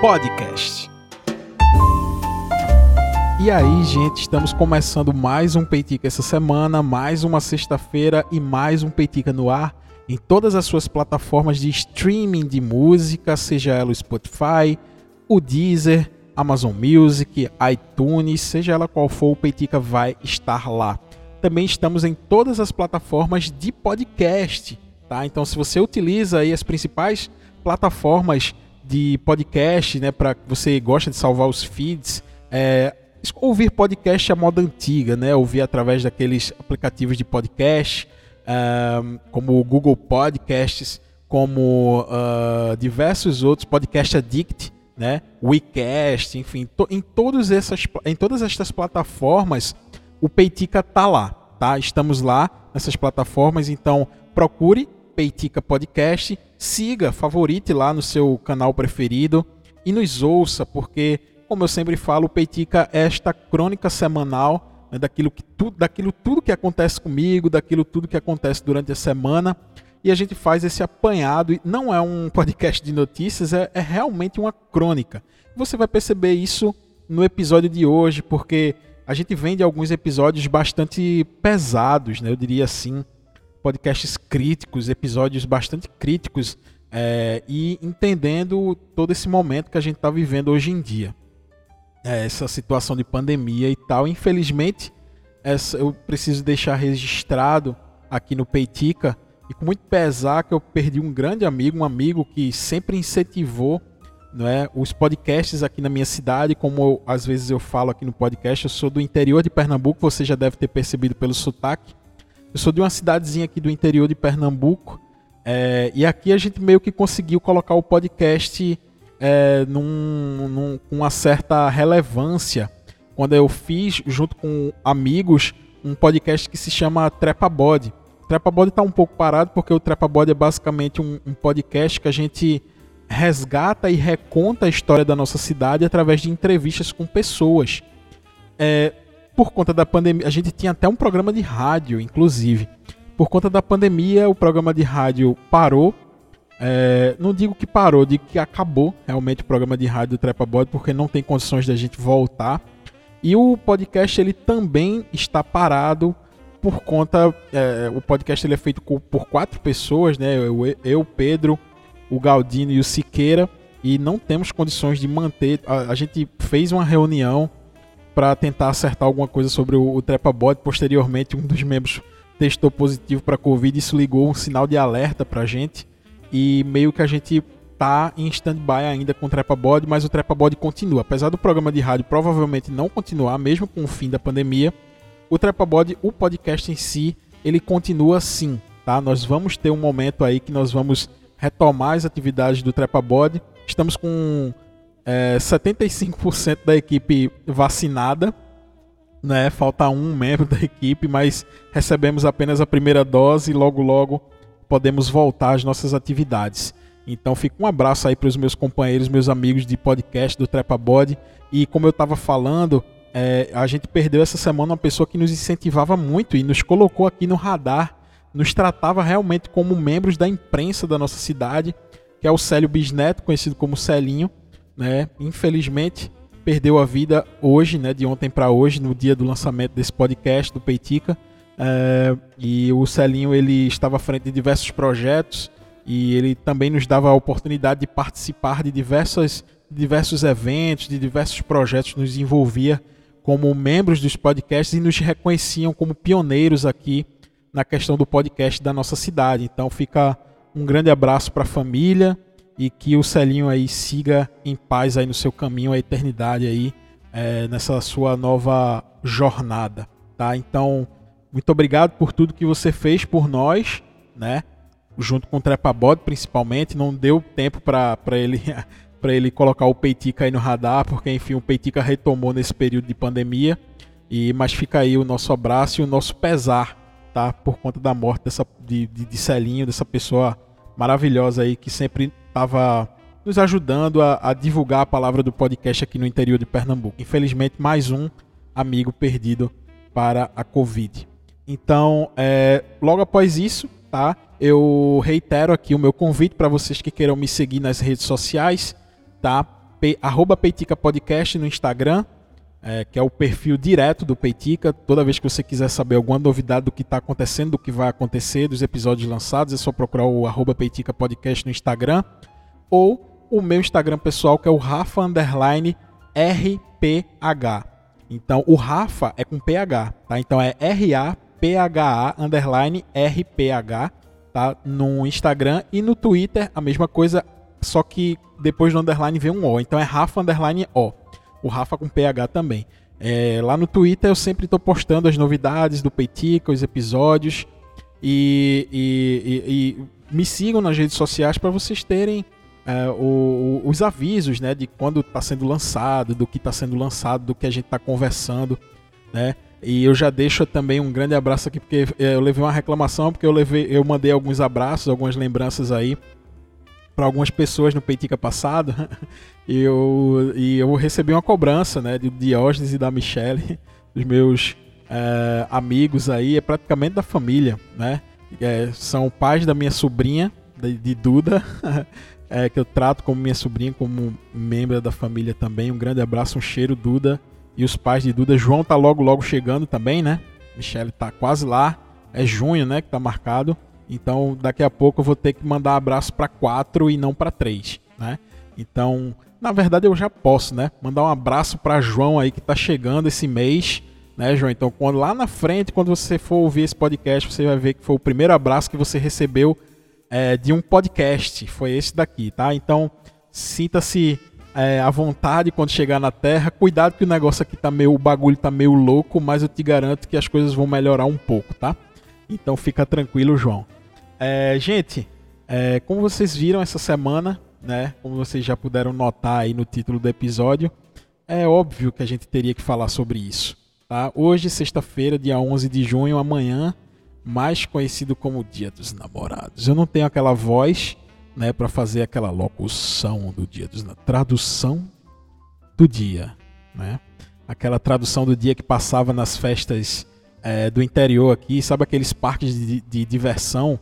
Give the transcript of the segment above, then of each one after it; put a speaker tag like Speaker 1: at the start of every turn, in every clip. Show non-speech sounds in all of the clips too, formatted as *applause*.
Speaker 1: Podcast. E aí, gente, estamos começando mais um Peitica essa semana, mais uma sexta-feira e mais um Peitica no ar em todas as suas plataformas de streaming de música, seja ela o Spotify, o Deezer, Amazon Music, iTunes, seja ela qual for, o Peitica vai estar lá. Também estamos em todas as plataformas de podcast, tá? Então, se você utiliza aí as principais plataformas de podcast, né, para você gosta de salvar os feeds, é, ouvir podcast à moda antiga, né? Ouvir através daqueles aplicativos de podcast, um, como o Google Podcasts, como uh, diversos outros, Podcast Addict, né? WeCast, enfim, to, em, todas essas, em todas estas plataformas, o Peitica tá lá, tá? Estamos lá nessas plataformas, então procure Peitica Podcast, siga, favorite lá no seu canal preferido e nos ouça, porque, como eu sempre falo, o Peitica é esta crônica semanal né, daquilo, que tudo, daquilo tudo que acontece comigo, daquilo tudo que acontece durante a semana. E a gente faz esse apanhado. E não é um *laughs* podcast de notícias, é, é realmente uma crônica. Você vai perceber isso no episódio de hoje, porque a gente vem de alguns episódios bastante pesados, né? eu diria assim. Podcasts críticos, episódios bastante críticos é, e entendendo todo esse momento que a gente está vivendo hoje em dia é, essa situação de pandemia e tal. Infelizmente, essa, eu preciso deixar registrado aqui no Peitica e com muito pesar que eu perdi um grande amigo, um amigo que sempre incentivou não é, os podcasts aqui na minha cidade, como eu, às vezes eu falo aqui no podcast, eu sou do interior de Pernambuco, você já deve ter percebido pelo sotaque. Eu sou de uma cidadezinha aqui do interior de Pernambuco, é, e aqui a gente meio que conseguiu colocar o podcast é, num, num, com uma certa relevância quando eu fiz, junto com amigos, um podcast que se chama Trepa Body. Trepa Body está um pouco parado porque o Trepa Body é basicamente um, um, podcast que a gente resgata e reconta a história da nossa cidade através de entrevistas com pessoas. É, por conta da pandemia, a gente tinha até um programa de rádio, inclusive. Por conta da pandemia, o programa de rádio parou é, não digo que parou, digo que acabou realmente o programa de rádio do Trepa Body, porque não tem condições da gente voltar. E o podcast ele também está parado por conta. É, o podcast ele é feito por quatro pessoas, né? Eu, eu, Pedro, o Galdino e o Siqueira. E não temos condições de manter. A, a gente fez uma reunião para tentar acertar alguma coisa sobre o, o Trepa Body. Posteriormente, um dos membros testou positivo para Covid. Isso ligou um sinal de alerta para a gente e meio que a gente tá em stand-by ainda com o Trepa Body, mas o Trepa Body continua. Apesar do programa de rádio provavelmente não continuar, mesmo com o fim da pandemia, o Trepa Body, o podcast em si, ele continua sim, tá? Nós vamos ter um momento aí que nós vamos retomar as atividades do Trepa Body. Estamos com é, 75% da equipe vacinada, né? Falta um membro da equipe, mas recebemos apenas a primeira dose e logo logo podemos voltar às nossas atividades. Então fica um abraço aí para os meus companheiros, meus amigos de podcast do Trepa Body. E como eu estava falando, é, a gente perdeu essa semana uma pessoa que nos incentivava muito e nos colocou aqui no radar, nos tratava realmente como membros da imprensa da nossa cidade, que é o Célio Bisneto, conhecido como Celinho. Né? Infelizmente perdeu a vida hoje, né, de ontem para hoje, no dia do lançamento desse podcast do Peitica. É, e o Celinho ele estava à frente de diversos projetos e ele também nos dava a oportunidade de participar de diversos, diversos eventos, de diversos projetos, nos envolvia como membros dos podcasts e nos reconheciam como pioneiros aqui na questão do podcast da nossa cidade. Então fica um grande abraço para a família e que o Celinho aí siga em paz aí no seu caminho à eternidade aí é, nessa sua nova jornada, tá? Então muito obrigado por tudo que você fez por nós, né? Junto com o Trepabode, principalmente. Não deu tempo para ele *laughs* para ele colocar o Peitica aí no radar, porque enfim, o Peitica retomou nesse período de pandemia. E mas fica aí o nosso abraço e o nosso pesar, tá? Por conta da morte dessa de, de, de Celinho, dessa pessoa maravilhosa aí que sempre estava nos ajudando a, a, divulgar a palavra do podcast aqui no interior de Pernambuco. Infelizmente, mais um amigo perdido para a Covid. Então, é, logo após isso, tá? Eu reitero aqui o meu convite para vocês que queiram me seguir nas redes sociais, tá? Pe, arroba Peitica Podcast no Instagram, é, que é o perfil direto do Peitica. Toda vez que você quiser saber alguma novidade do que está acontecendo, do que vai acontecer, dos episódios lançados, é só procurar o arroba Peitica Podcast no Instagram. Ou o meu Instagram pessoal, que é o Rafa Underline RPH. Então, o Rafa é com PH, tá? Então é R-A-P-H-A underline R-P-H, tá? No Instagram e no Twitter a mesma coisa, só que depois do underline vem um O. Então é Rafa underline O. O Rafa com PH também. É, lá no Twitter eu sempre estou postando as novidades do Peitica, os episódios. E, e, e, e me sigam nas redes sociais para vocês terem é, o, os avisos né, de quando está sendo lançado, do que está sendo lançado, do que a gente está conversando. Né? E eu já deixo também um grande abraço aqui, porque é, eu levei uma reclamação, porque eu, levei, eu mandei alguns abraços, algumas lembranças aí para algumas pessoas no Peitica passado. e, *laughs* eu, e eu recebi uma cobrança né, de Diógenes e da Michelle, *laughs* dos meus é, amigos aí, é praticamente da família. Né? É, são pais da minha sobrinha, de, de Duda. *laughs* é, que eu trato como minha sobrinha, como membro da família também. Um grande abraço, um cheiro, Duda. E os pais de Duda. João tá logo, logo chegando também, né? Michele tá quase lá. É junho, né? Que tá marcado. Então, daqui a pouco eu vou ter que mandar abraço para quatro e não para três, né? Então, na verdade eu já posso, né? Mandar um abraço para João aí que tá chegando esse mês, né, João? Então, quando lá na frente, quando você for ouvir esse podcast, você vai ver que foi o primeiro abraço que você recebeu é, de um podcast. Foi esse daqui, tá? Então, sinta-se é, à vontade quando chegar na Terra. Cuidado que o negócio aqui tá meio. O bagulho tá meio louco, mas eu te garanto que as coisas vão melhorar um pouco, tá? Então fica tranquilo, João. É, gente, é, como vocês viram essa semana, né? Como vocês já puderam notar aí no título do episódio, é óbvio que a gente teria que falar sobre isso. Tá? Hoje, sexta-feira, dia 11 de junho, amanhã mais conhecido como Dia dos Namorados. Eu não tenho aquela voz, né, para fazer aquela locução do Dia dos Namorados, tradução do dia, né? Aquela tradução do dia que passava nas festas é, do interior aqui, sabe aqueles parques de, de, diversão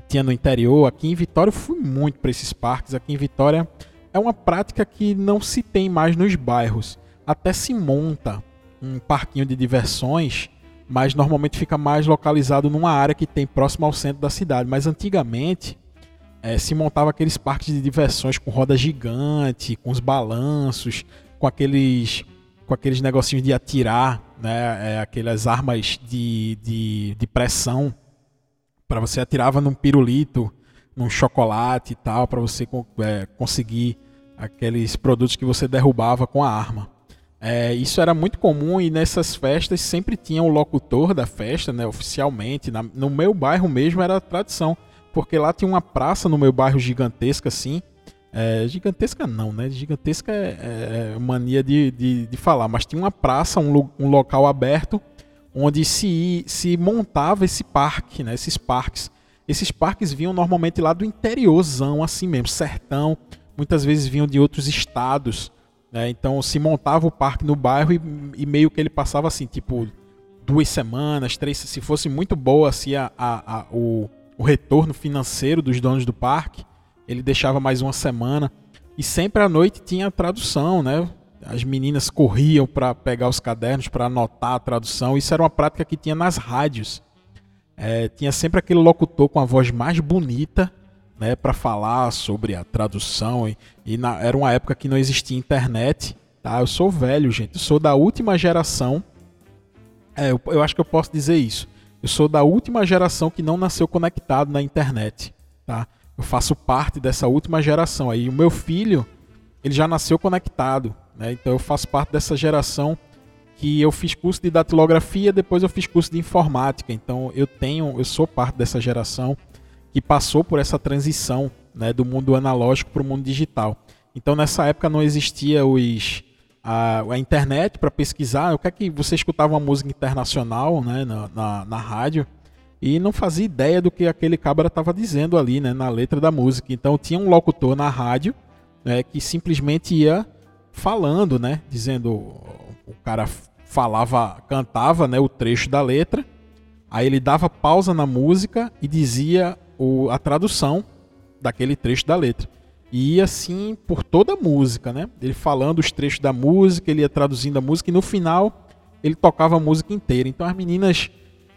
Speaker 1: que tinha no interior? Aqui em Vitória eu fui muito para esses parques. Aqui em Vitória é uma prática que não se tem mais nos bairros. Até se monta um parquinho de diversões mas normalmente fica mais localizado numa área que tem próximo ao centro da cidade. Mas antigamente é, se montava aqueles parques de diversões com roda gigante, com os balanços, com aqueles com aqueles negocinhos de atirar, né, é, aquelas armas de, de, de pressão para você atirava num pirulito, num chocolate e tal, para você é, conseguir aqueles produtos que você derrubava com a arma. É, isso era muito comum e nessas festas sempre tinha o locutor da festa, né, oficialmente. Na, no meu bairro mesmo era tradição, porque lá tinha uma praça no meu bairro gigantesca assim. É, gigantesca não, né? Gigantesca é, é, é mania de, de, de, falar, mas tinha uma praça, um, um local aberto onde se, se montava esse parque, né? Esses parques. Esses parques vinham normalmente lá do interiorzão, assim mesmo, sertão. Muitas vezes vinham de outros estados. Né? Então se montava o parque no bairro e, e, meio que ele passava assim, tipo, duas semanas, três, se fosse muito boa assim, a, a, a, o, o retorno financeiro dos donos do parque, ele deixava mais uma semana. E sempre à noite tinha tradução, né? As meninas corriam para pegar os cadernos para anotar a tradução. Isso era uma prática que tinha nas rádios. É, tinha sempre aquele locutor com a voz mais bonita né, para falar sobre a tradução. E, e na, era uma época que não existia internet. Tá? Eu sou velho, gente. Eu sou da última geração. É, eu, eu acho que eu posso dizer isso. Eu sou da última geração que não nasceu conectado na internet. Tá? Eu faço parte dessa última geração. Aí o meu filho, ele já nasceu conectado. Né? Então eu faço parte dessa geração que eu fiz curso de datilografia, depois eu fiz curso de informática. Então eu tenho, eu sou parte dessa geração que passou por essa transição né, do mundo analógico para o mundo digital. Então nessa época não existia os, a, a internet para pesquisar o que é que você escutava uma música internacional né, na, na, na rádio e não fazia ideia do que aquele cabra estava dizendo ali né, na letra da música. Então tinha um locutor na rádio né, que simplesmente ia falando, né, dizendo o cara falava, cantava né, o trecho da letra, aí ele dava pausa na música e dizia o, a tradução daquele trecho da letra. E ia assim por toda a música, né? Ele falando os trechos da música, ele ia traduzindo a música e no final ele tocava a música inteira. Então as meninas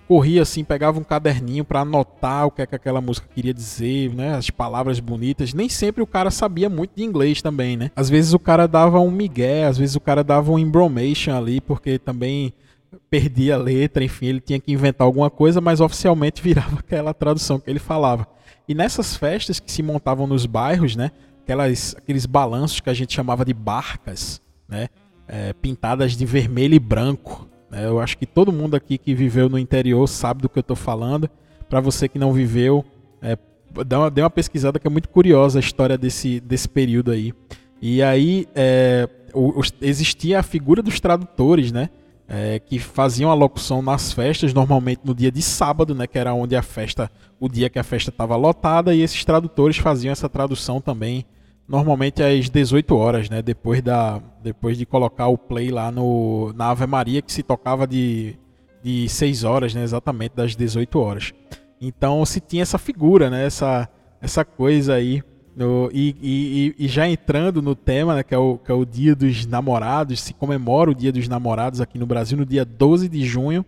Speaker 1: corria assim, pegava um caderninho para anotar o que, é que aquela música queria dizer, né? As palavras bonitas. Nem sempre o cara sabia muito de inglês também, né? Às vezes o cara dava um migué, às vezes o cara dava um embromation ali, porque também perdia a letra, enfim, ele tinha que inventar alguma coisa, mas oficialmente *laughs* virava aquela tradução que ele falava. E nessas festas que se montavam nos bairros, né? Aquelas, aqueles balanços que a gente chamava de barcas, né? É, pintadas de vermelho e branco? Eu acho que todo mundo aqui que viveu no interior sabe do que eu estou falando. Para você que não viveu, é, dá uma, uma pesquisada que é muito curiosa a história desse, desse período aí. E aí é, o, o, existia a figura dos tradutores, né? É, que faziam a locução nas festas, normalmente no dia de sábado, né, que era onde a festa, o dia que a festa estava lotada, e esses tradutores faziam essa tradução também normalmente às 18 horas, né? Depois, da, depois de colocar o play lá no, na Ave Maria, que se tocava de, de 6 horas, né? Exatamente, das 18 horas. Então se tinha essa figura, né? Essa, essa coisa aí. No, e, e, e, já entrando no tema, né, que, é o, que é o Dia dos Namorados, se comemora o Dia dos Namorados aqui no Brasil no dia 12 de junho.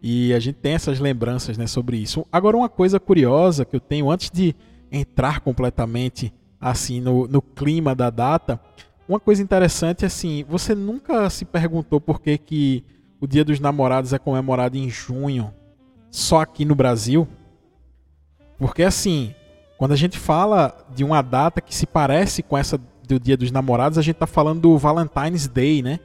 Speaker 1: E a gente tem essas lembranças né, sobre isso. Agora, uma coisa curiosa que eu tenho antes de entrar completamente assim no, no clima da data. Uma coisa interessante é assim, você nunca se perguntou por que, que o Dia dos Namorados é comemorado em junho, só aqui no Brasil? Porque assim, quando a gente fala de uma data que se parece com essa do Dia dos Namorados, a gente está falando do Valentine's Day, né?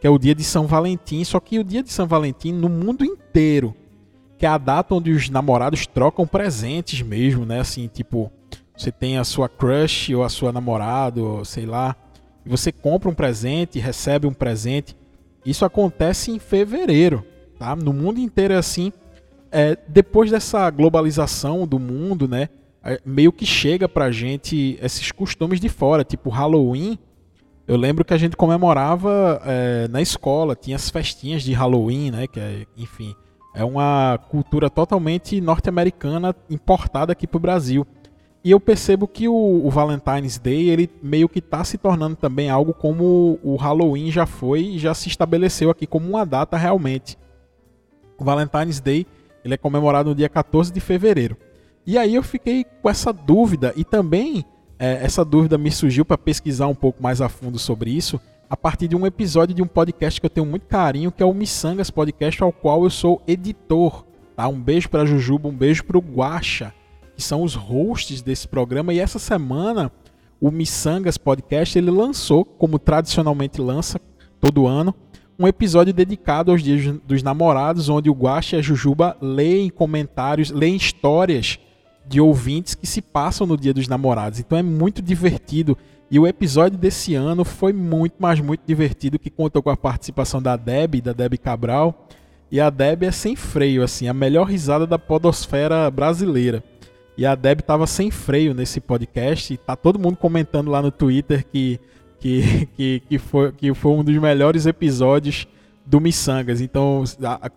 Speaker 1: Que é o dia de São Valentim. Só que o dia de São Valentim, no mundo inteiro, que é a data onde os namorados trocam presentes mesmo, né? Assim, tipo, você tem a sua crush ou a sua namorada, ou sei lá, e você compra um presente, recebe um presente. Isso acontece em fevereiro, tá? No mundo inteiro é assim. É, depois dessa globalização do mundo, né? É, meio que chega pra gente esses costumes de fora, tipo Halloween. Eu lembro que a gente comemorava é, na escola, tinha as festinhas de Halloween, né? Que é, enfim, é uma cultura totalmente norte-americana importada aqui pro Brasil. E eu percebo que o, o, Valentine's Day ele meio que está se tornando também algo como o Halloween já foi e já se estabeleceu aqui como uma data realmente. O Valentine's Day ele é comemorado no dia 14 de fevereiro. E aí eu fiquei com essa dúvida e também é, essa dúvida me surgiu para pesquisar um pouco mais a fundo sobre isso a partir de um episódio de um podcast que eu tenho muito carinho, que é o Missangas Podcast, ao qual eu sou editor. Tá? Um beijo para Jujuba, um beijo para o Guacha que são os hosts desse programa. E essa semana, o Missangas Podcast ele lançou, como tradicionalmente lança todo ano, um episódio dedicado aos Dias dos Namorados, onde o Guaxa e a Jujuba leem comentários, leem histórias de ouvintes que se passam no Dia dos Namorados. Então é muito divertido. E o episódio desse ano foi muito, mas muito divertido, que contou com a participação da Deb, da Deb Cabral. E a Deb é sem freio, assim, a melhor risada da podosfera brasileira. E a Deb tava sem freio nesse podcast. E tá todo mundo comentando lá no Twitter que, que, *laughs* que, que, foi, que foi um dos melhores episódios do Missangas. Então,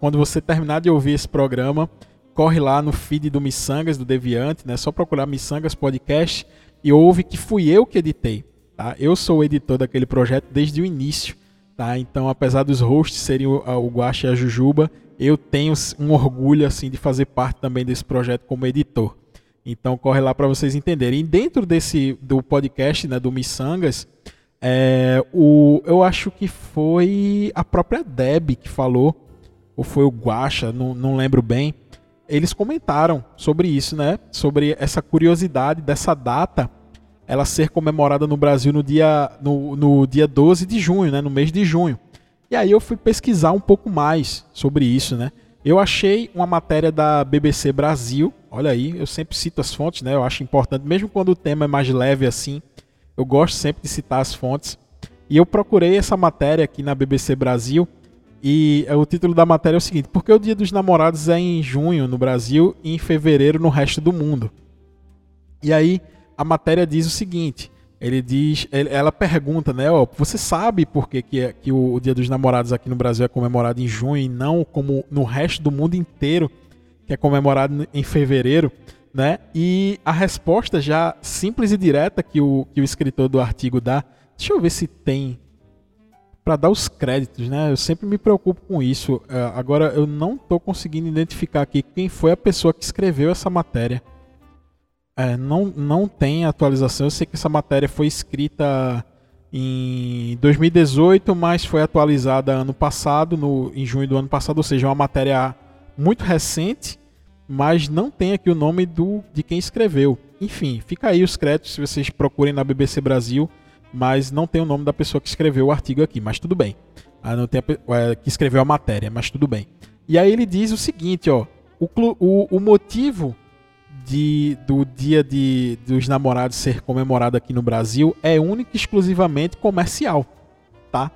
Speaker 1: quando você terminar de ouvir esse programa, corre lá no feed do Missangas, do Deviante, né? Só procurar Missangas Podcast e ouve que fui eu que editei. Tá? Eu sou o editor daquele projeto desde o início. Tá? Então, apesar dos hosts serem o, o e a Jujuba, eu tenho um orgulho assim de fazer parte também desse projeto como editor. Então corre lá para vocês entenderem. E dentro desse do podcast, né, do Missangas, é, o, eu acho que foi a própria Deb que falou, ou foi o Guacha, não, não lembro bem. Eles comentaram sobre isso, né? Sobre essa curiosidade dessa data ela ser comemorada no Brasil no dia, no, no dia 12 de junho, né? No mês de junho. E aí eu fui pesquisar um pouco mais sobre isso, né? Eu achei uma matéria da BBC Brasil. Olha aí, eu sempre cito as fontes, né? Eu acho importante, mesmo quando o tema é mais leve assim, eu gosto sempre de citar as fontes. E eu procurei essa matéria aqui na BBC Brasil. E o título da matéria é o seguinte: Por que o Dia dos Namorados é em junho no Brasil e em fevereiro no resto do mundo? E aí a matéria diz o seguinte: ele diz, ela pergunta, né, ó, você sabe por que, que, é, que o, Dia dos Namorados aqui no Brasil é comemorado em junho e não como no resto do mundo inteiro, que é comemorado em fevereiro? né? E a resposta já simples e direta que o, que o escritor do artigo dá. Deixa eu ver se tem para dar os créditos, né? Eu sempre me preocupo com isso. É, agora eu não estou conseguindo identificar aqui quem foi a pessoa que escreveu essa matéria. É, não, não tem atualização. Eu sei que essa matéria foi escrita em 2018, mas foi atualizada ano passado, no, em junho do ano passado, ou seja, uma matéria muito recente mas não tem aqui o nome do, de quem escreveu. Enfim, fica aí os créditos se vocês procurem na BBC Brasil, mas não tem o nome da pessoa que escreveu o artigo aqui, mas tudo bem. Ah, não tem a, é, que escreveu a matéria, mas tudo bem. E aí ele diz o seguinte, ó, o, o, o motivo de, do Dia de, dos Namorados ser comemorado aqui no Brasil é único e exclusivamente comercial, tá?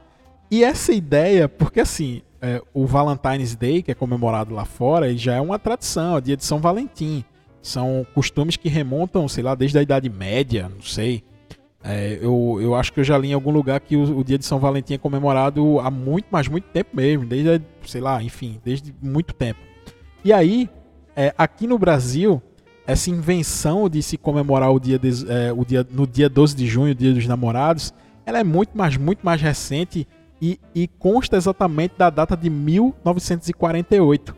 Speaker 1: E essa ideia, porque assim, é, o Valentine's Day, que é comemorado lá fora, já é uma tradição, é o dia de São Valentim. São costumes que remontam, sei lá, desde a Idade Média, não sei. É, eu, eu acho que eu já li em algum lugar que o, o, dia de São Valentim é comemorado há muito, mas muito tempo mesmo, desde, sei lá, enfim, desde muito tempo. E aí, é, aqui no Brasil, essa invenção de se comemorar o dia, de, é, o dia no dia 12 de junho, o dia dos namorados, ela é muito, mas muito mais recente e, e consta exatamente da data de 1948.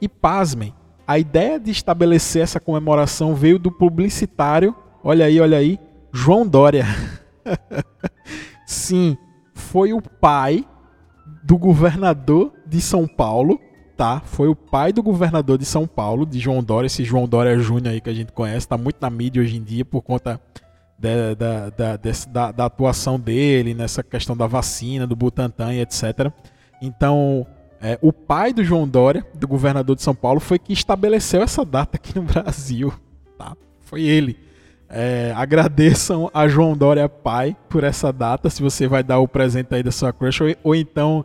Speaker 1: E pasmem, a ideia de estabelecer essa comemoração veio do publicitário, olha aí, olha aí, João Dória. *laughs* Sim, foi o pai do governador de São Paulo, tá? Foi o pai do governador de São Paulo, de João Dória, esse João Dória Júnior aí que a gente conhece, tá muito na mídia hoje em dia por conta da, da, da, da, da atuação dele nessa questão da vacina, do Butantan e etc. Então, é, o pai do João Dória, do governador de São Paulo, foi que estabeleceu essa data aqui no *laughs* Brasil. Tá? Foi ele. É, agradeçam a João Dória pai por essa data, se você vai dar o presente aí da sua crush, ou, ou então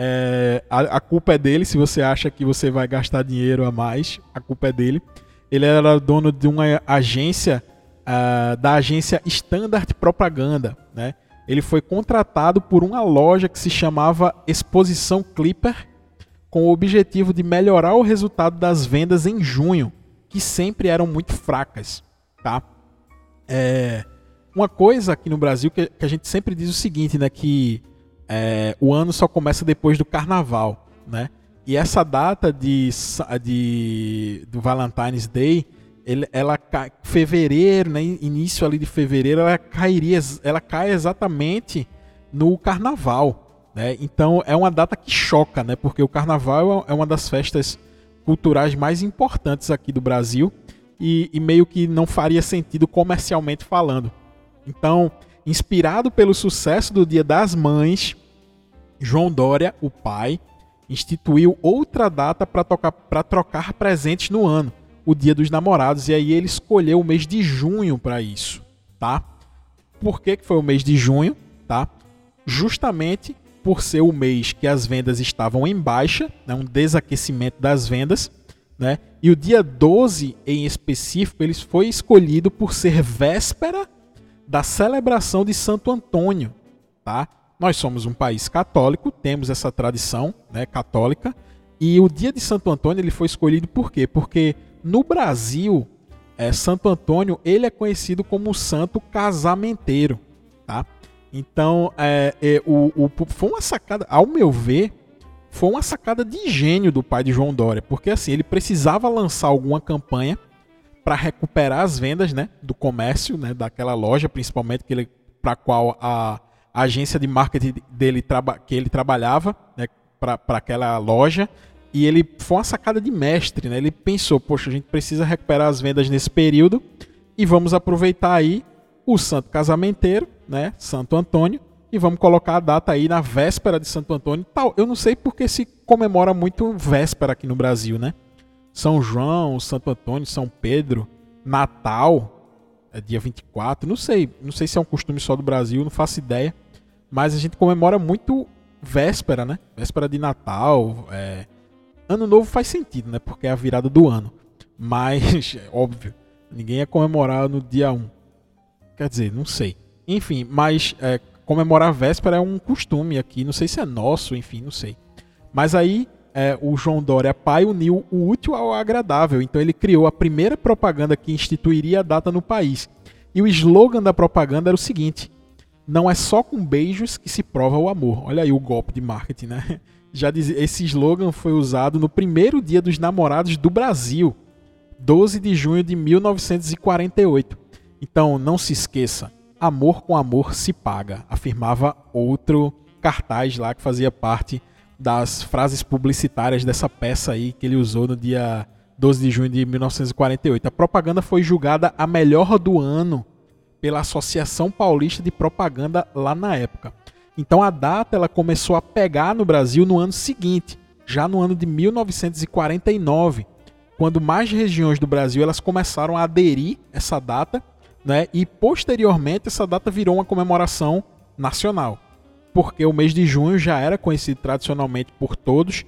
Speaker 1: é, a, a, culpa é dele, se você acha que você vai gastar dinheiro a mais, a culpa é dele. Ele era dono de uma agência uh, da agência Standard Propaganda. Né? Ele foi contratado por uma loja que se chamava Exposição Clipper, com o objetivo de melhorar o resultado das vendas em junho, que sempre eram muito fracas. Tá? É, uma coisa aqui no Brasil que, que, a gente sempre diz o seguinte, né, que é, o ano só começa depois do Carnaval, né? E essa data de, de do Valentine's Day ele, ela fevereiro, né, início ali de fevereiro, ela cairia, ela cai exatamente no carnaval, né? Então é uma data que choca, né? Porque o carnaval é uma das festas culturais mais importantes aqui do Brasil e, e meio que não faria sentido comercialmente falando. Então, inspirado pelo sucesso do Dia das Mães, João Dória, o pai, instituiu outra data para trocar presentes no ano o Dia dos Namorados e aí ele escolheu o mês de junho para isso, tá? Por que, que foi o mês de junho, tá? Justamente por ser o mês que as vendas estavam em baixa, né, um desaquecimento das vendas, né? E o dia 12 em específico, ele foi escolhido por ser véspera da celebração de Santo Antônio, tá? Nós somos um país católico, temos essa tradição, né, católica, e o dia de Santo Antônio ele foi escolhido por quê? Porque no Brasil, é, Santo Antônio ele é conhecido como santo casamenteiro, tá? Então, é, é, o, o, foi uma sacada, ao meu ver, foi uma sacada de gênio do pai de João Dória, porque assim ele precisava lançar alguma campanha para recuperar as vendas, né, do comércio, né, daquela loja, principalmente que ele, para qual a, a, agência de marketing dele que ele trabalhava, né, para aquela loja e ele foi uma sacada de mestre, né? Ele pensou, poxa, a gente precisa recuperar as vendas nesse período e vamos aproveitar aí o santo casamenteiro, né? Santo Antônio, e vamos colocar a data aí na véspera de Santo Antônio. Tal, eu não sei porque se comemora muito véspera aqui no Brasil, né? São João, Santo Antônio, São Pedro, Natal, é dia 24, não sei, não sei se é um costume só do Brasil, não faço ideia, mas a gente comemora muito véspera, né? Véspera de Natal, é, Ano novo faz sentido, né? Porque é a virada do ano. Mas, *laughs* é óbvio, ninguém ia comemorar no dia 1. Quer dizer, não sei. Enfim, mas é, comemorar a véspera é um costume aqui. Não sei se é nosso, enfim, não sei. Mas aí é, o João Dória pai uniu o útil ao agradável. Então ele criou a primeira propaganda que instituiria a data no país. E o slogan da propaganda era o seguinte: não é só com beijos que se prova o amor. Olha aí o golpe de marketing, né? *laughs* Já diz, esse slogan foi usado no primeiro dia dos namorados do Brasil, 12 de junho de 1948. Então, não se esqueça, amor com amor se paga, afirmava outro cartaz lá que fazia parte das frases publicitárias dessa peça aí que ele usou no dia 12 de junho de 1948. A propaganda foi julgada a melhor do ano pela Associação Paulista de Propaganda lá na época. Então a data ela começou a pegar no Brasil no ano seguinte, já no ano de 1949, quando mais regiões do Brasil elas começaram a aderir essa data, né? E posteriormente essa data virou uma comemoração nacional, porque o mês de junho já era conhecido tradicionalmente por todos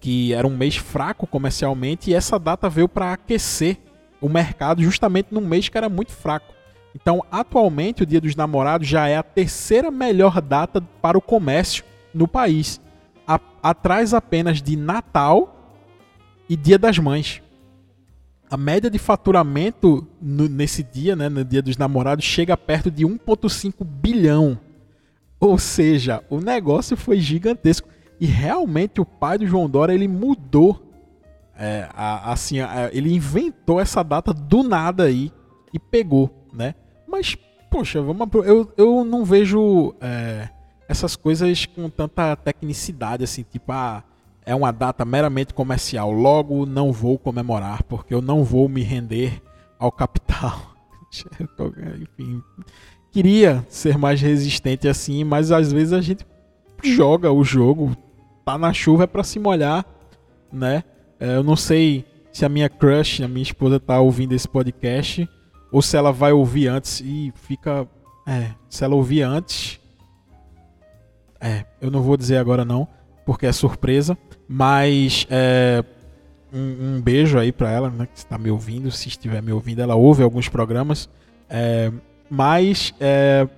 Speaker 1: que era um mês fraco comercialmente e essa data veio para aquecer o mercado justamente num mês que era muito fraco. Então, atualmente, o Dia dos Namorados já é a terceira melhor data para o comércio no país, a, atrás apenas de Natal e Dia das Mães. A média de faturamento nesse dia, né, no Dia dos Namorados, chega perto de 1,5 bilhão. Ou seja, o negócio foi gigantesco. E realmente o pai do João Dória ele mudou, é, a, assim, a, ele inventou essa data do nada aí e pegou né? Mas, poxa, vamos eu, eu não vejo é, essas coisas com tanta tecnicidade, assim, tipo, ah, é uma data meramente comercial, logo não vou comemorar, porque eu não vou me render ao capital. *laughs* Enfim, queria ser mais resistente assim, mas às vezes a gente joga o jogo, tá na chuva é para se molhar, né? É, eu não sei se a minha crush, a minha esposa tá ouvindo esse podcast, ou se ela vai ouvir antes e fica. É, se ela ouvir antes. É, eu não vou dizer agora não, porque é surpresa. Mas é, um, um, beijo aí pra ela, né, que está me ouvindo. Se estiver me ouvindo, ela ouve alguns programas. É, mas é,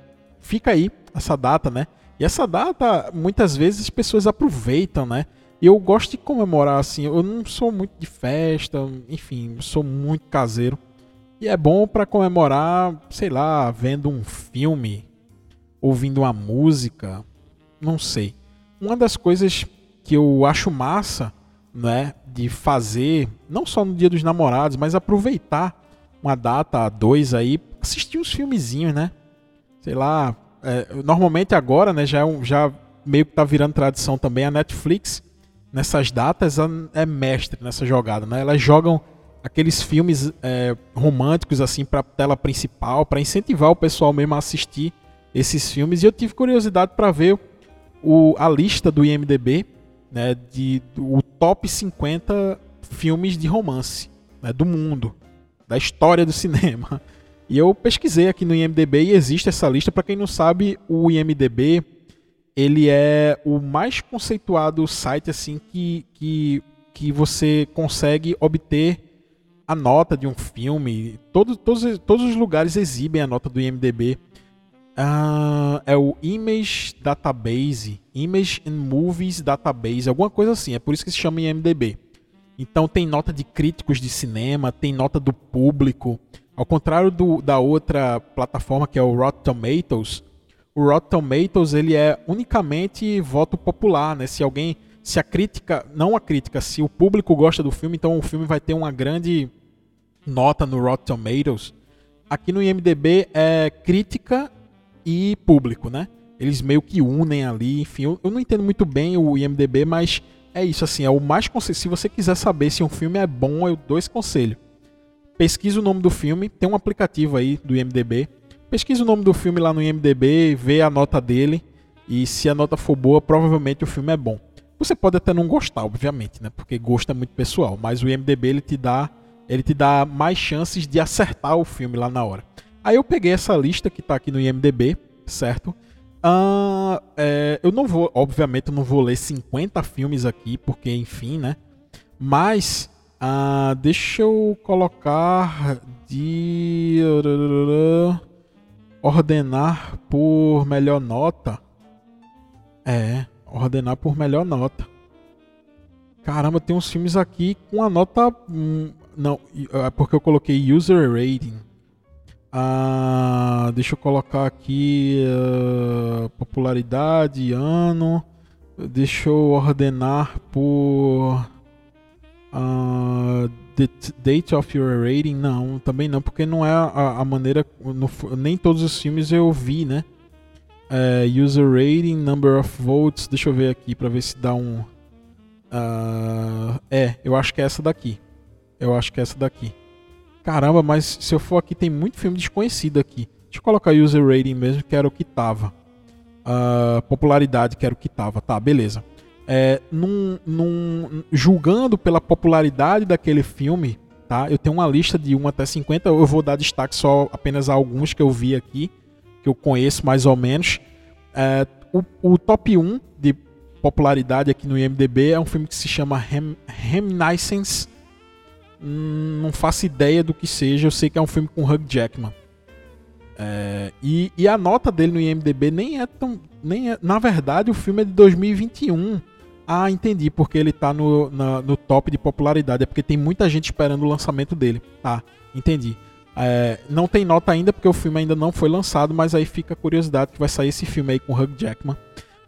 Speaker 1: fica aí essa data, né? E essa data, muitas vezes as pessoas aproveitam, né? Eu gosto de comemorar assim. Eu não sou muito de festa, enfim, sou muito caseiro. E é bom para comemorar, sei lá, vendo um filme, ouvindo uma música, não sei. Uma das coisas que eu acho massa, né, de fazer, não só no Dia dos Namorados, mas aproveitar uma data a dois aí, assistir uns filmezinhos, né? Sei lá, é, normalmente agora, né, já, é já meio que tá virando tradição também a Netflix nessas datas é mestre nessa jogada, né? Elas jogam aqueles filmes é, românticos assim para tela principal, para incentivar o pessoal mesmo a assistir esses filmes. E eu tive curiosidade para ver o, a lista do IMDb, né, de o top 50 filmes de romance né, do mundo, da história do cinema. E eu pesquisei aqui no IMDb e existe essa lista. Para quem não sabe, o IMDb ele é o mais conceituado site assim que, que, que você consegue obter a nota de um filme. Todo, todos, todos os lugares exibem a nota do IMDB. Uh, é o Image Database, Image and Movies Database, alguma coisa assim. É por isso que se chama IMDB. Então tem nota de críticos de cinema, tem nota do público. Ao contrário do, da outra plataforma que é o Rotten Tomatoes, o Rotten Tomatoes ele é unicamente voto popular, né? Se alguém, se a crítica, não a crítica, se o público gosta do filme, então o filme vai ter uma grande nota no Rotten Tomatoes, aqui no IMDB é crítica e público, né? Eles meio que unem ali, enfim, eu, eu não entendo muito bem o IMDB, mas é isso assim, é o mais conselho. Se você quiser saber se um filme é bom, eu dou esse conselho. Pesquisa o nome do filme, tem um aplicativo aí do IMDB. Pesquisa o nome do filme lá no IMDB, vê a nota dele e se a nota for boa, provavelmente o filme é bom. Você pode até não gostar, obviamente, né? Porque gosto é muito pessoal, mas o IMDB ele te dá ele te dá mais chances de acertar o filme lá na hora. Aí eu peguei essa lista que está aqui no IMDB, certo? Uh, é, eu não vou, obviamente, eu não vou ler 50 filmes aqui, porque enfim, né? Mas uh, deixa eu colocar de ordenar por melhor nota. É, ordenar por melhor nota. Caramba, tem uns filmes aqui com a nota. Hum, não, é porque eu coloquei user rating. Ah, deixa eu colocar aqui uh, popularidade, ano. Deixa eu ordenar por uh, date of your rating. Não, também não, porque não é a, a maneira. No, nem todos os filmes eu vi, né? É, user rating, number of votes. Deixa eu ver aqui para ver se dá um. Uh, é, eu acho que é essa daqui. Eu acho que é essa daqui. Caramba, mas se eu for aqui, tem muito filme desconhecido aqui. Deixa eu colocar user rating mesmo, que era o que tava. Uh, popularidade, que era o que tava. Tá, beleza. É, num, num, julgando pela popularidade daquele filme, tá? Eu tenho uma lista de 1 até 50. Eu vou dar destaque só apenas a alguns que eu vi aqui, que eu conheço mais ou menos. É, o, o top 1 de popularidade aqui no IMDB é um filme que se chama Rem Reminiscence. Hum, não faço ideia do que seja, eu sei que é um filme com Hugh Jackman. É, e, e, a nota dele no IMDB nem é tão. Nem é, na verdade, o filme é de 2021. Ah, entendi, porque ele tá no, na, no top de popularidade. É porque tem muita gente esperando o lançamento dele. Tá, entendi. É, não tem nota ainda porque o filme ainda não foi lançado, mas aí fica a curiosidade que vai sair esse filme aí com Hugh Jackman.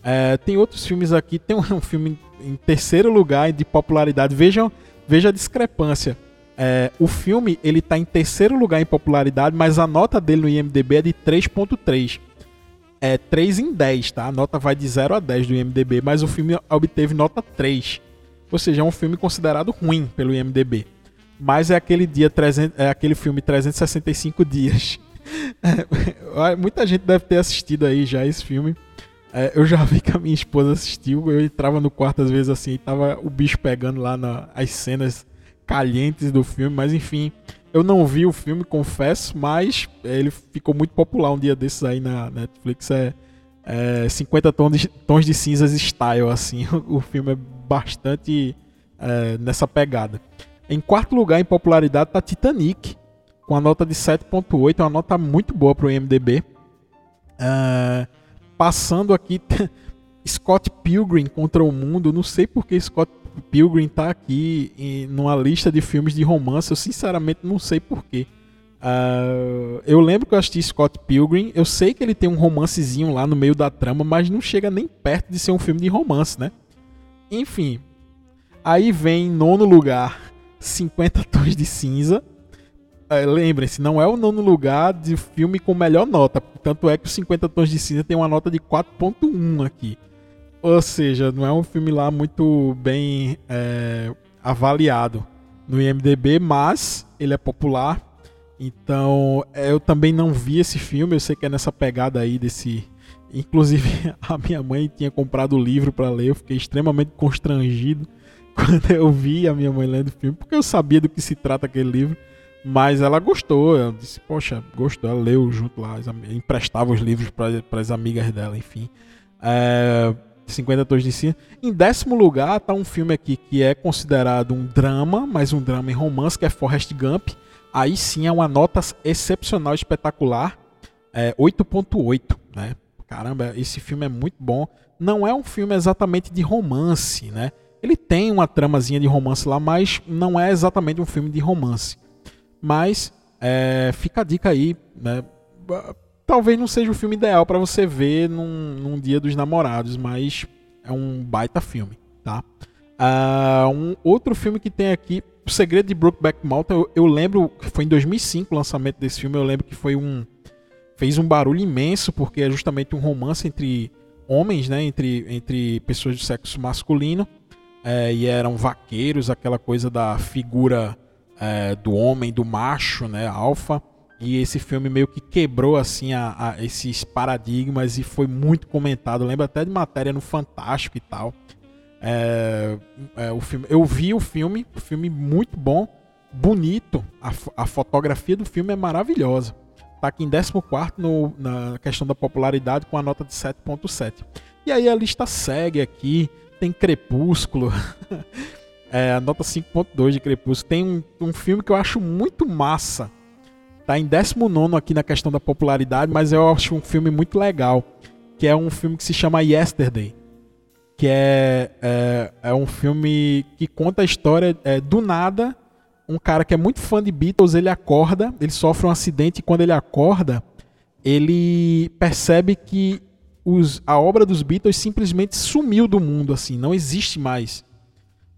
Speaker 1: É, tem outros filmes aqui, tem *laughs* um, filme em terceiro lugar de popularidade. Vejam, veja a discrepância. É, o filme ele está em terceiro lugar em popularidade, mas a nota dele no IMDb é de 3.3. É 3 em 10, tá? A nota vai de 0 a 10 do IMDb, mas o filme obteve nota 3. Ou seja, é um filme considerado ruim pelo IMDb. Mas é aquele dia 300, é aquele filme 365 dias. *laughs* Muita gente deve ter assistido aí já esse filme. É, eu já vi que a minha esposa assistiu, eu entrava no quarto às vezes assim, e tava o bicho pegando lá nas cenas calientes do filme, mas enfim, eu não vi o filme, confesso, mas ele ficou muito popular um dia desses aí na Netflix, é, é 50 tons de, tons de cinzas style, assim, *laughs* o, filme é bastante é, nessa pegada. Em quarto lugar em popularidade tá Titanic, com a nota de 7.8, é uma nota muito boa pro IMDB. É, passando aqui *laughs* Scott Pilgrim contra o mundo. Não sei porque Scott Pilgrim tá aqui em, numa lista de filmes de romance. Eu sinceramente não sei porquê. Uh, eu lembro que eu assisti Scott Pilgrim. Eu sei que ele tem um romancezinho lá no meio da trama, mas não chega nem perto de ser um filme de romance, né? Enfim. Aí vem em nono lugar 50 *laughs* Tons de Cinza é, lembrem-se, não é o nono lugar de filme com melhor nota. Tanto é que os 50 Tons de Cinza tem uma nota de 4.1 aqui. Ou seja, não é um filme lá muito bem é, avaliado no IMDB, mas ele é popular. Então, é, eu também não vi esse filme. Eu sei que é nessa pegada aí desse. Inclusive, *laughs* a minha mãe tinha comprado o livro para ler. Eu fiquei extremamente constrangido *laughs* quando eu vi a minha mãe lendo o filme, porque eu sabia do que se trata aquele livro. Mas ela gostou, ela disse, poxa, gostou, ela leu junto lá, emprestava os livros para as amigas dela, enfim. É, 50 Tons de Cinza. Em décimo lugar tá um filme aqui que é considerado um drama, mas um drama em romance, que é Forrest Gump. Aí sim é uma nota excepcional, espetacular, é 8.8, né? Caramba, esse filme é muito bom. Não é um filme exatamente de romance, né? Ele tem uma tramazinha de romance lá, mas não é exatamente um filme de romance. Mas é, fica a dica aí, né? Talvez não seja o filme ideal para você ver num, num, Dia dos Namorados, mas é um baita filme, tá? Uh, um outro filme que tem aqui, O Segredo de Brokeback Mountain, eu, eu lembro que foi em 2005 o lançamento desse filme, eu lembro que foi um fez um barulho imenso porque é justamente um romance entre homens, né, entre, entre pessoas de sexo masculino, é, e eram vaqueiros, aquela coisa da figura é, do homem, do macho, né, alfa. E esse filme meio que quebrou assim a, a, esses paradigmas e foi muito comentado. Lembra até de matéria no Fantástico e tal. É, é, o filme, eu vi o filme, o filme muito bom, bonito. A, a fotografia do filme é maravilhosa. Tá aqui em 14 no, na questão da popularidade com a nota de 7.7. E aí a lista segue aqui. Tem Crepúsculo. *laughs* É, a nota 5.2 de Crepúsculo. Tem um, um filme que eu acho muito massa. Tá em 19 aqui na questão da popularidade, mas eu acho um filme muito legal. Que é um filme que se chama Yesterday. que é, é, é, um filme que conta a história é, do nada. Um cara que é muito fã de Beatles, ele acorda, ele sofre um acidente e quando ele acorda, ele percebe que os, a obra dos Beatles simplesmente sumiu do mundo, assim, não existe mais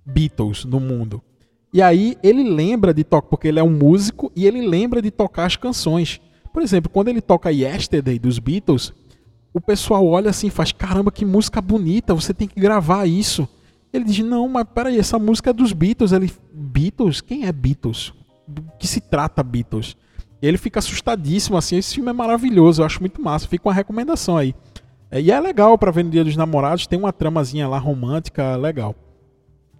Speaker 1: Beatles no mundo. E aí ele lembra de tocar, porque ele é um músico e ele lembra de tocar as canções. Por exemplo, quando ele toca Yesterday dos Beatles, o pessoal olha assim e faz: caramba, que música bonita, você tem que gravar isso. Ele diz: não, mas peraí, essa música é dos Beatles. Ele: Beatles? Quem é Beatles? Do que se trata Beatles? E ele fica assustadíssimo assim. Esse filme é maravilhoso, eu acho muito massa. Fica uma recomendação aí. É, e é legal para ver no Dia dos Namorados, tem uma tramazinha lá romântica legal.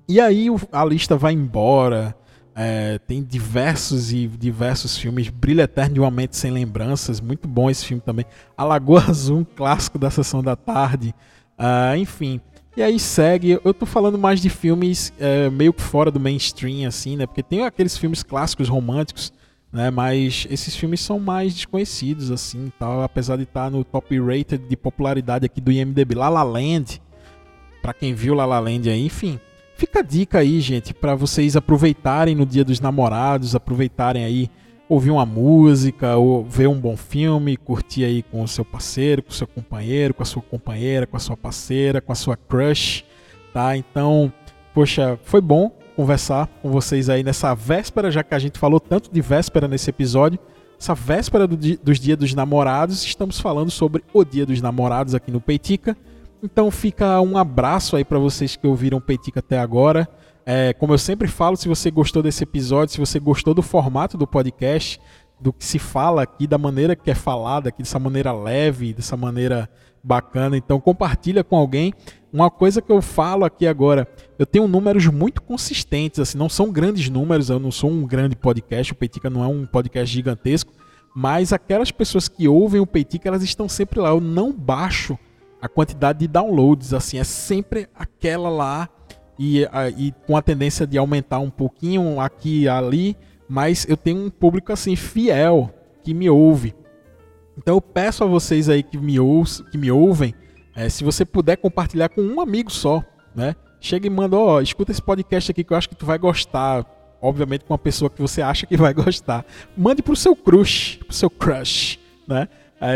Speaker 1: E aí a lista vai embora. É, tem diversos e diversos filmes. Brilho Eterno de uma Mente Sem Lembranças, muito bom esse filme também. A Lagoa *laughs* Azul, um clássico da sessão da tarde. Uh, enfim. E aí segue. Eu tô falando mais de filmes é, meio que fora do mainstream, assim, né? Porque tem aqueles filmes clássicos românticos, né? Mas esses filmes são mais desconhecidos, assim, tal. Apesar de estar no top rated de popularidade aqui do IMDb. La La Land. Pra quem viu La La Land aí, enfim. Fica a dica aí, gente, para vocês aproveitarem no Dia dos Namorados, aproveitarem aí ouvir uma música, ou ver um bom filme, curtir aí com o seu parceiro, com o seu companheiro, com a sua companheira, com a sua parceira, com a sua crush, tá? Então, poxa, foi bom conversar com vocês aí nessa véspera, já que a gente falou tanto de véspera nesse episódio. Essa véspera do, dos Dia dos Namorados, estamos falando sobre o Dia dos Namorados aqui no Peitica. Então fica um abraço aí para vocês que ouviram Peitica até agora. É, como eu sempre falo, se você gostou desse episódio, se você gostou do formato do podcast, do que se fala aqui, da maneira que é falada aqui, dessa maneira leve, dessa maneira bacana, então compartilha com alguém. Uma coisa que eu falo aqui agora, eu tenho números muito consistentes, assim, não são grandes números, eu não sou um grande podcast, o Peitica não é um podcast gigantesco, mas aquelas pessoas que ouvem o Peitica, elas estão sempre lá. Eu não baixo a quantidade de downloads, assim, é sempre aquela lá e, a, e com a tendência de aumentar um pouquinho aqui e ali, mas eu tenho um público assim fiel que me ouve. Então eu peço a vocês aí que me, ou, que me ouvem, é, se você puder compartilhar com um amigo só, né? Chega e manda, ó, escuta esse podcast aqui que eu acho que tu vai gostar. Obviamente com uma pessoa que você acha que vai *laughs* gostar. Mande pro seu crush, pro seu crush, né?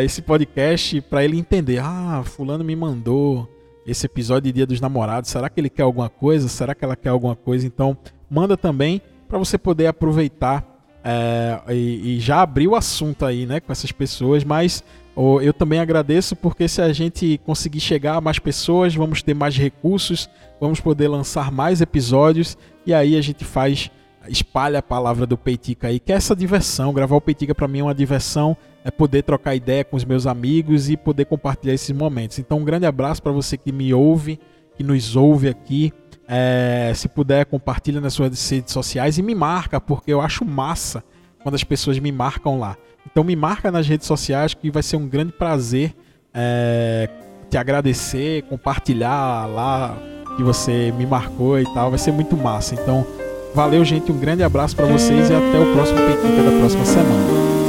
Speaker 1: Esse podcast para ele entender. Ah, fulano me mandou esse episódio de Dia dos Namorados. Será que ele quer alguma coisa? Será que ela quer alguma coisa? Então, manda também para você poder aproveitar é, e, e, já abrir o assunto aí, né, com essas pessoas. Mas oh, eu também agradeço porque se a gente conseguir chegar a mais pessoas, vamos ter mais recursos, vamos poder lançar mais episódios e aí a gente faz espalha a palavra do Peitica aí, que é essa diversão. Gravar o Peitica para mim é uma diversão é poder trocar ideia com os meus amigos e poder compartilhar esses momentos. Então, um grande abraço para você que me ouve, que nos ouve aqui. É, se puder, compartilha nas suas redes sociais e me marca, porque eu acho massa quando as pessoas me marcam lá. Então, me marca nas redes sociais, que vai ser um grande prazer é, te agradecer, compartilhar lá que você me marcou e tal. Vai ser muito massa. Então, valeu, gente. Um grande abraço para vocês e até o próximo Peitica da próxima semana.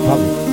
Speaker 1: Valeu.